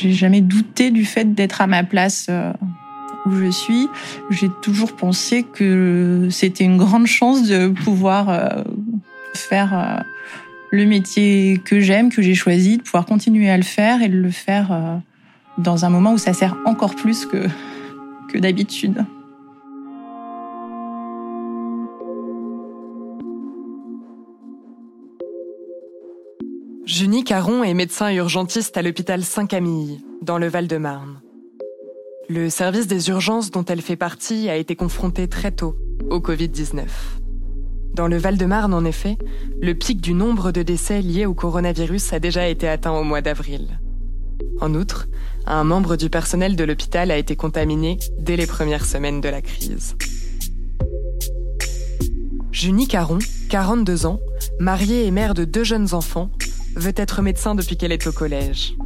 J'ai jamais douté du fait d'être à ma place euh, où je suis. J'ai toujours pensé que c'était une grande chance de pouvoir euh, faire euh, le métier que j'aime, que j'ai choisi, de pouvoir continuer à le faire et de le faire dans un moment où ça sert encore plus que, que d'habitude. Junie Caron est médecin urgentiste à l'hôpital Saint-Camille, dans le Val-de-Marne. Le service des urgences dont elle fait partie a été confronté très tôt au Covid-19. Dans le Val-de-Marne, en effet, le pic du nombre de décès liés au coronavirus a déjà été atteint au mois d'avril. En outre, un membre du personnel de l'hôpital a été contaminé dès les premières semaines de la crise. Junie Caron, 42 ans, mariée et mère de deux jeunes enfants, veut être médecin depuis qu'elle est au collège.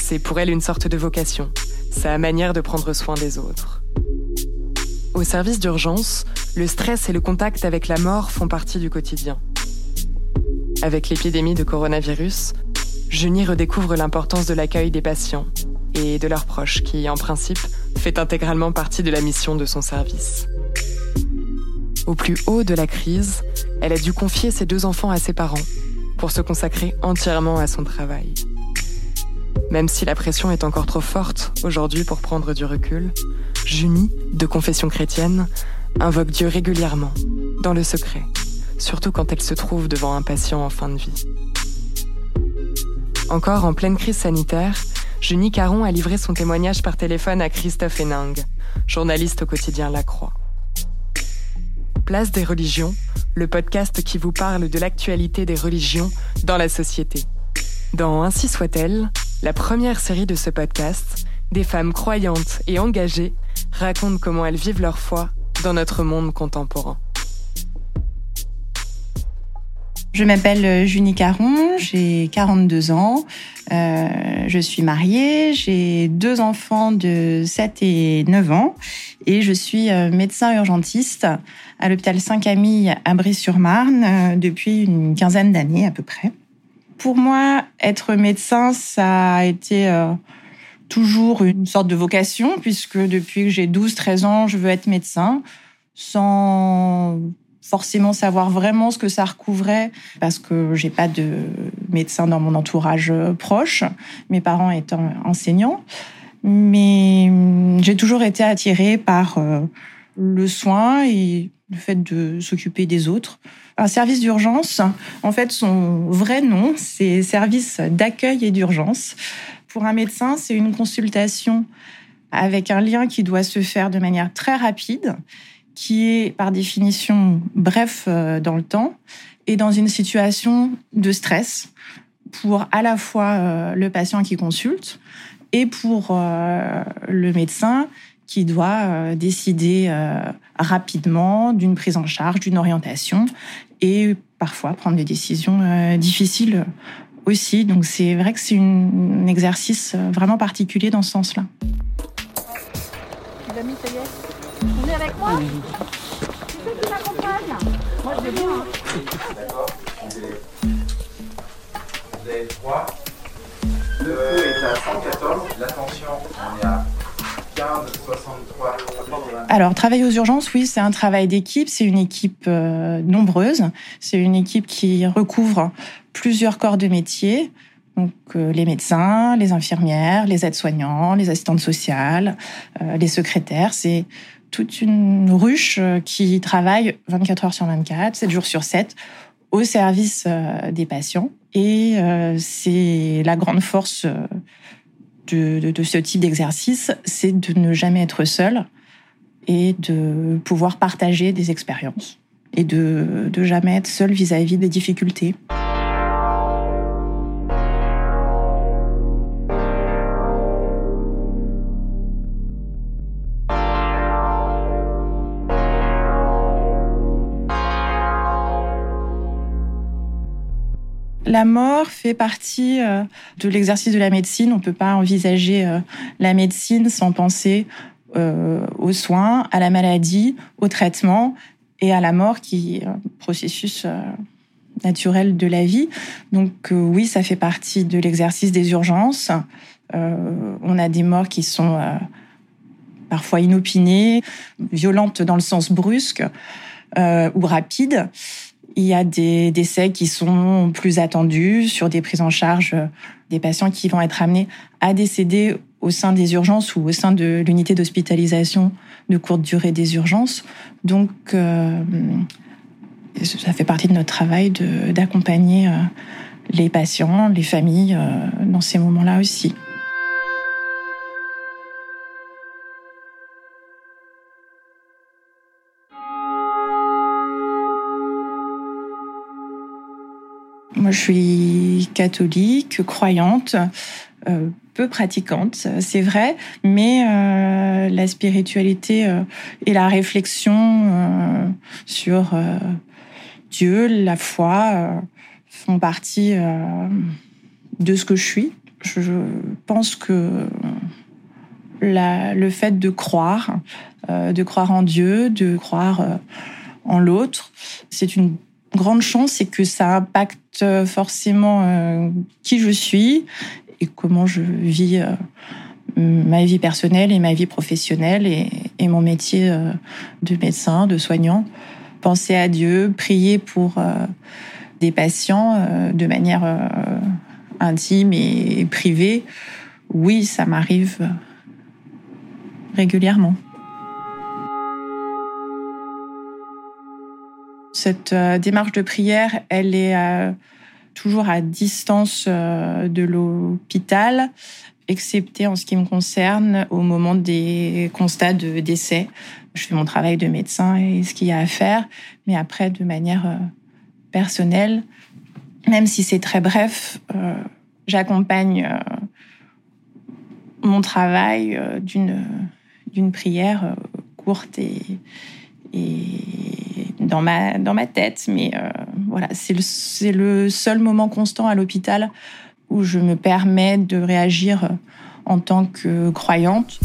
C'est pour elle une sorte de vocation, sa manière de prendre soin des autres. Au service d'urgence, le stress et le contact avec la mort font partie du quotidien. Avec l'épidémie de coronavirus, Junie redécouvre l'importance de l'accueil des patients et de leurs proches qui, en principe, fait intégralement partie de la mission de son service. Au plus haut de la crise, elle a dû confier ses deux enfants à ses parents pour se consacrer entièrement à son travail. Même si la pression est encore trop forte aujourd'hui pour prendre du recul, Junie, de confession chrétienne, invoque Dieu régulièrement, dans le secret, surtout quand elle se trouve devant un patient en fin de vie. Encore en pleine crise sanitaire, Junie Caron a livré son témoignage par téléphone à Christophe Héningue, journaliste au quotidien La Croix. Place des religions, le podcast qui vous parle de l'actualité des religions dans la société. Dans Ainsi soit-elle, la première série de ce podcast, des femmes croyantes et engagées racontent comment elles vivent leur foi dans notre monde contemporain. Je m'appelle Junie Caron, j'ai 42 ans, euh, je suis mariée, j'ai deux enfants de 7 et 9 ans et je suis euh, médecin urgentiste à l'hôpital Saint-Camille à Brie-sur-Marne euh, depuis une quinzaine d'années à peu près. Pour moi, être médecin, ça a été toujours une sorte de vocation puisque depuis que j'ai 12-13 ans, je veux être médecin sans forcément savoir vraiment ce que ça recouvrait parce que j'ai pas de médecin dans mon entourage euh, proche, mes parents étant enseignants. Mais hum, j'ai toujours été attirée par euh, le soin et le fait de s'occuper des autres. Un service d'urgence, en fait, son vrai nom, c'est service d'accueil et d'urgence. Pour un médecin, c'est une consultation avec un lien qui doit se faire de manière très rapide qui est par définition bref euh, dans le temps et dans une situation de stress pour à la fois euh, le patient qui consulte et pour euh, le médecin qui doit décider rapidement d'une prise en charge, d'une orientation et parfois prendre des décisions difficiles aussi. Donc c'est vrai que c'est un exercice vraiment particulier dans ce sens-là. Y est vous venez avec moi Qui c'est qui m'accompagne Moi, je vais bien. D'accord. Vous avez froid. Le pouls est à 114. L'attention, on est à 15, 63. Alors, travailler aux urgences, oui, c'est un travail d'équipe. C'est une équipe euh, nombreuse. C'est une équipe qui recouvre plusieurs corps de métier. Donc, euh, les médecins, les infirmières, les aides-soignants, les assistantes sociales, euh, les secrétaires. C'est toute une ruche euh, qui travaille 24 heures sur 24, 7 jours sur 7 au service euh, des patients. Et euh, c'est la grande force de, ce type d'exercice, c'est de ne jamais être seul et de pouvoir partager des expériences et de jamais être seul vis-à-vis des difficultés. La mort fait partie de l'exercice de la médecine. On ne peut pas envisager la médecine sans penser aux soins, à la maladie, au traitement et à la mort qui est un processus naturel de la vie. Donc oui, ça fait partie de l'exercice des urgences. on a des morts qui sont parfois inopinées, violentes dans le sens brusque euh, ou rapide. Il y a des décès qui sont plus attendus sur des prises en charge des patients qui vont être amenés à décéder au sein des urgences ou au sein de l'unité d'hospitalisation de courte durée des urgences. Donc, euh, ça fait partie de notre travail d'accompagner euh, les patients, les familles dans ces moments-là aussi. Moi, je suis catholique, croyante, euh, peu pratiquante, c'est vrai, mais euh, la spiritualité euh, et la réflexion sur Dieu, la foi, font partie de ce que je suis. Je pense que le fait de croire, de croire en Dieu, de croire en l'autre, c'est une grande chance, c'est que ça impacte forcément euh, qui je suis et comment je vis euh, ma vie personnelle et ma vie professionnelle et, mon métier euh, de médecin, de soignant. Penser à Dieu, prier pour des patients de manière intime et privée, oui, ça m'arrive régulièrement. Cette euh, démarche de prière, elle est euh, toujours à distance euh, de l'hôpital, excepté en ce qui me concerne au moment des constats de décès. Je fais mon travail de médecin et ce qu'il y a à faire, mais après, de manière personnelle, même si c'est très bref, j'accompagne mon travail d'une d'une prière courte et, et dans ma, dans ma tête. Mais euh, voilà, c'est le, le seul moment constant à l'hôpital où je me permets de réagir en tant que croyante.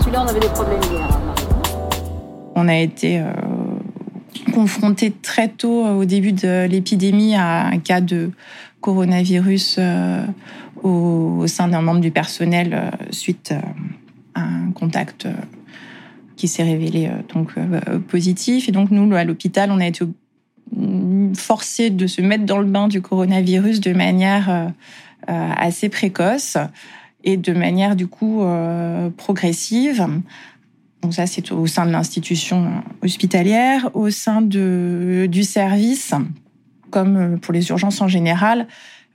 Celui-là, on avait des problèmes hier. Hein, on a été euh, confronté très tôt euh, au début de l'épidémie à un cas de coronavirus euh, au, sein d'un membre du personnel suite à un contact qui s'est révélé donc positif. Et donc nous, à l'hôpital, on a été forcé de se mettre dans le bain du coronavirus de manière assez précoce et de manière du coup progressive donc ça, c'est au sein de l'institution hospitalière, au sein de, du service, comme euh, pour les urgences en général,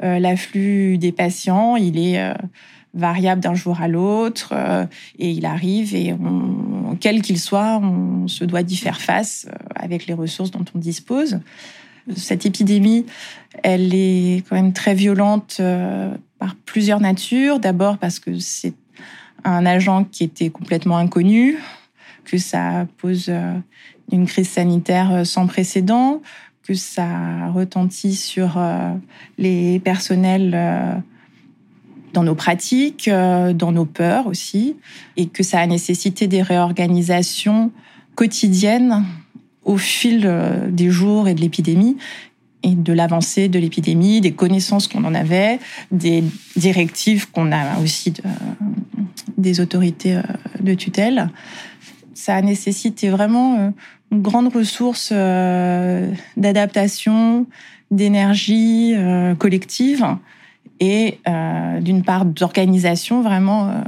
euh, l'afflux des patients, il est euh, variable d'un jour à l'autre et il arrive et quel qu'il soit, on se doit d'y faire face avec les ressources dont on dispose. Cette épidémie, elle est quand même très violente par plusieurs natures. D'abord parce que c'est un agent qui était complètement inconnu, que ça pose euh, une crise sanitaire euh, sans précédent, que ça retentit sur euh, les personnels dans nos pratiques, dans nos peurs aussi, et que ça a nécessité des réorganisations quotidiennes au fil des jours et de l'épidémie, et de l'avancée de l'épidémie, des connaissances qu'on en avait, des directives qu'on a aussi des autorités de tutelle ça a nécessité vraiment euh, une grande ressource euh, d'adaptation, d'énergie euh, collective et d'une part d'organisation vraiment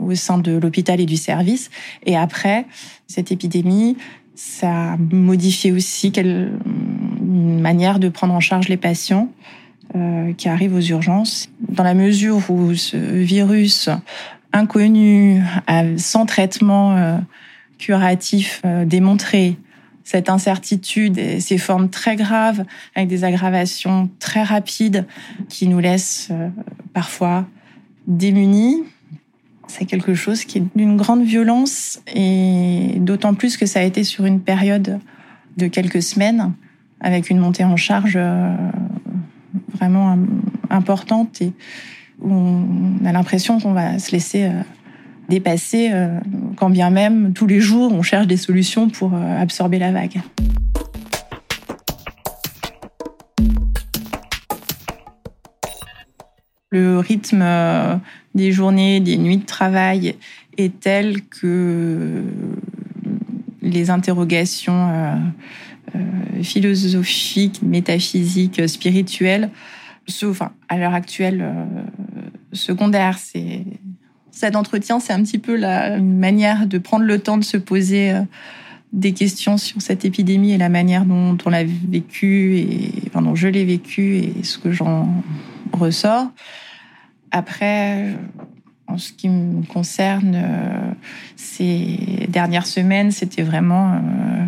au sein de l'hôpital et du service. Et après, cette épidémie, ça a modifié aussi quelle manière de prendre en charge les patients qui arrivent aux urgences. Dans la mesure où ce virus inconnu, sans traitement curatif euh, démontré, cette incertitude et ces formes très graves avec des aggravations très rapides qui nous laissent euh, parfois démunis. C'est quelque chose qui est d'une grande violence et d'autant plus que ça a été sur une période de quelques semaines avec une montée en charge euh, vraiment importante et on a l'impression qu'on va se laisser euh, dépasser, euh, quand bien même tous les jours on cherche des solutions pour absorber la vague. Le rythme des journées, des nuits de travail est tel que les interrogations euh, philosophiques, métaphysiques, spirituelles, à l'heure actuelle, euh, secondaire. C'est cet entretien, c'est un petit peu la manière de prendre le temps de se poser euh, des questions sur cette épidémie et la manière dont on l'a vécu et enfin, dont je l'ai vécu et ce que j'en ressors. Après, en ce qui me concerne, euh, ces dernières semaines, c'était vraiment, euh,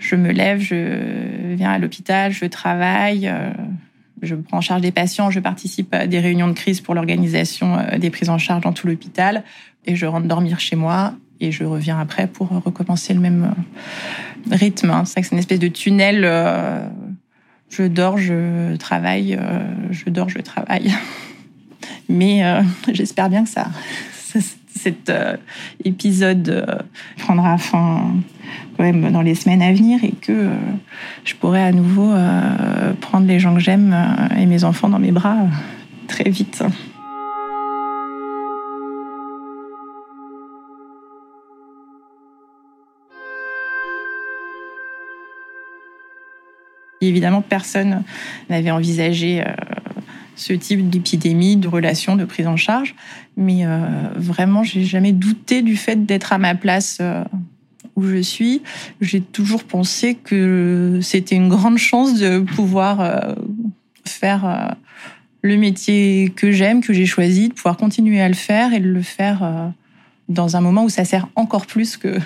je me lève, je viens à l'hôpital, je travaille, je prends en charge des patients, je participe à des réunions de crise pour l'organisation des prises en charge dans tout l'hôpital, et je rentre dormir chez moi, et je reviens après pour recommencer le même rythme. Hein. C'est vrai que c'est une espèce de tunnel. je dors, je travaille, je dors, je travaille. Mais euh, j'espère bien que ça, cet euh, épisode euh, prendra fin quand même dans les semaines à venir et que je pourrai à nouveau prendre les gens que j'aime et mes enfants dans mes bras très vite. Évidemment, personne n'avait envisagé ce type d'épidémie, de relation, de prise en charge. Mais euh, vraiment, j'ai jamais douté du fait d'être à ma place euh, où je suis. J'ai toujours pensé que c'était une grande chance de pouvoir euh, faire le métier que j'aime, que j'ai choisi, de pouvoir continuer à le faire et de le faire dans un moment où ça sert encore plus que,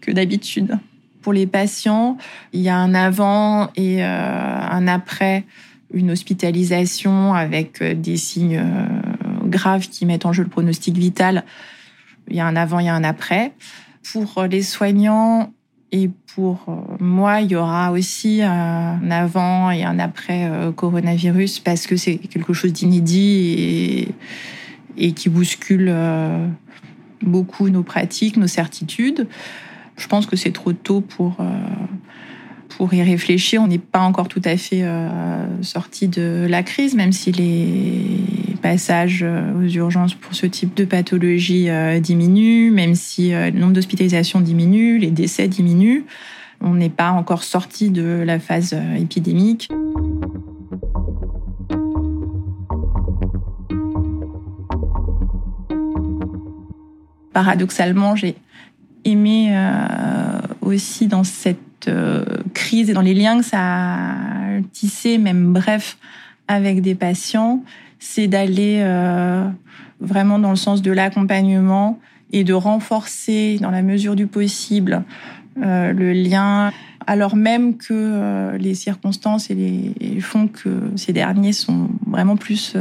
que d'habitude. Pour les patients, il y a un avant et un après une hospitalisation avec euh, des signes euh, graves qui mettent en jeu le pronostic vital. Il y a un avant, il y a un après. Pour les soignants et pour euh, moi, il y aura aussi un avant et un après coronavirus parce que c'est quelque chose d'inédit et, et, qui bouscule beaucoup nos pratiques, nos certitudes. Je pense que c'est trop tôt pour pour y réfléchir. On n'est pas encore tout à fait euh, sorti de la crise, même si les passages euh, aux urgences pour ce type de pathologie euh, diminuent, même si le nombre d'hospitalisations diminue, les décès diminuent. On n'est pas encore sorti de la phase épidémique. Paradoxalement, j'ai aimé aussi dans cette crise et dans les liens que ça a tissé, même bref, avec des patients, c'est d'aller euh, vraiment dans le sens de l'accompagnement et de renforcer, dans la mesure du possible, euh, le lien, alors même que les circonstances et les, font que ces derniers sont vraiment plus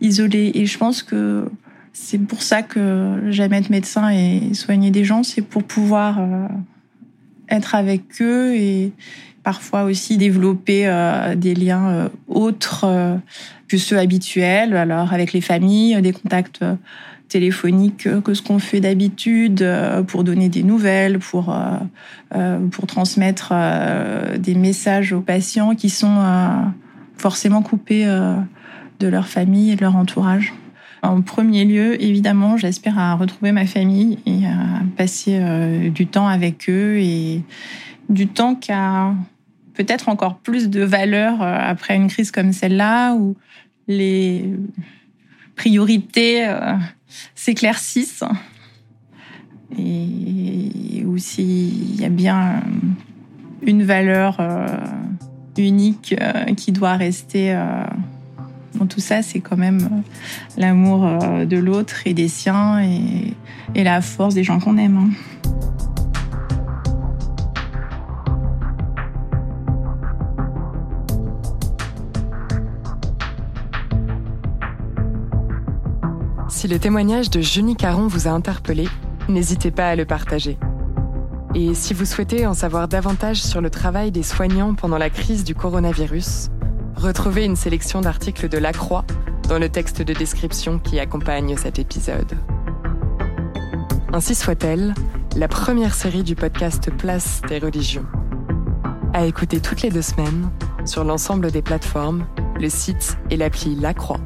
isolés. Et je pense que c'est pour ça que j'aime être médecin et soigner des gens, c'est pour pouvoir être avec eux et parfois aussi développer euh, des liens euh, autres euh, que ceux habituels, alors avec les familles, des contacts téléphoniques que ce qu'on fait d'habitude pour donner des nouvelles, pour, pour transmettre des messages aux patients qui sont forcément coupés de leur famille et de leur entourage. En premier lieu, évidemment, j'espère à retrouver ma famille et à passer euh, du temps avec eux et du temps qui a peut-être encore plus de valeur euh, après une crise comme celle-là où les priorités euh, s'éclaircissent. Et où s'il y a bien une valeur unique qui doit rester tout ça, c'est quand même euh, l'amour euh, de l'autre et des siens et, la force des gens qu'on aime. Hein. Si le témoignage de Junie Caron vous a interpellé, n'hésitez pas à le partager. Et si vous souhaitez en savoir davantage sur le travail des soignants pendant la crise du coronavirus, retrouvez une sélection d'articles de La Croix dans le texte de description qui accompagne cet épisode. Ainsi soit-elle, la première série du podcast Place des religions. À écouter toutes les deux semaines sur l'ensemble des plateformes, le site et l'appli La Croix.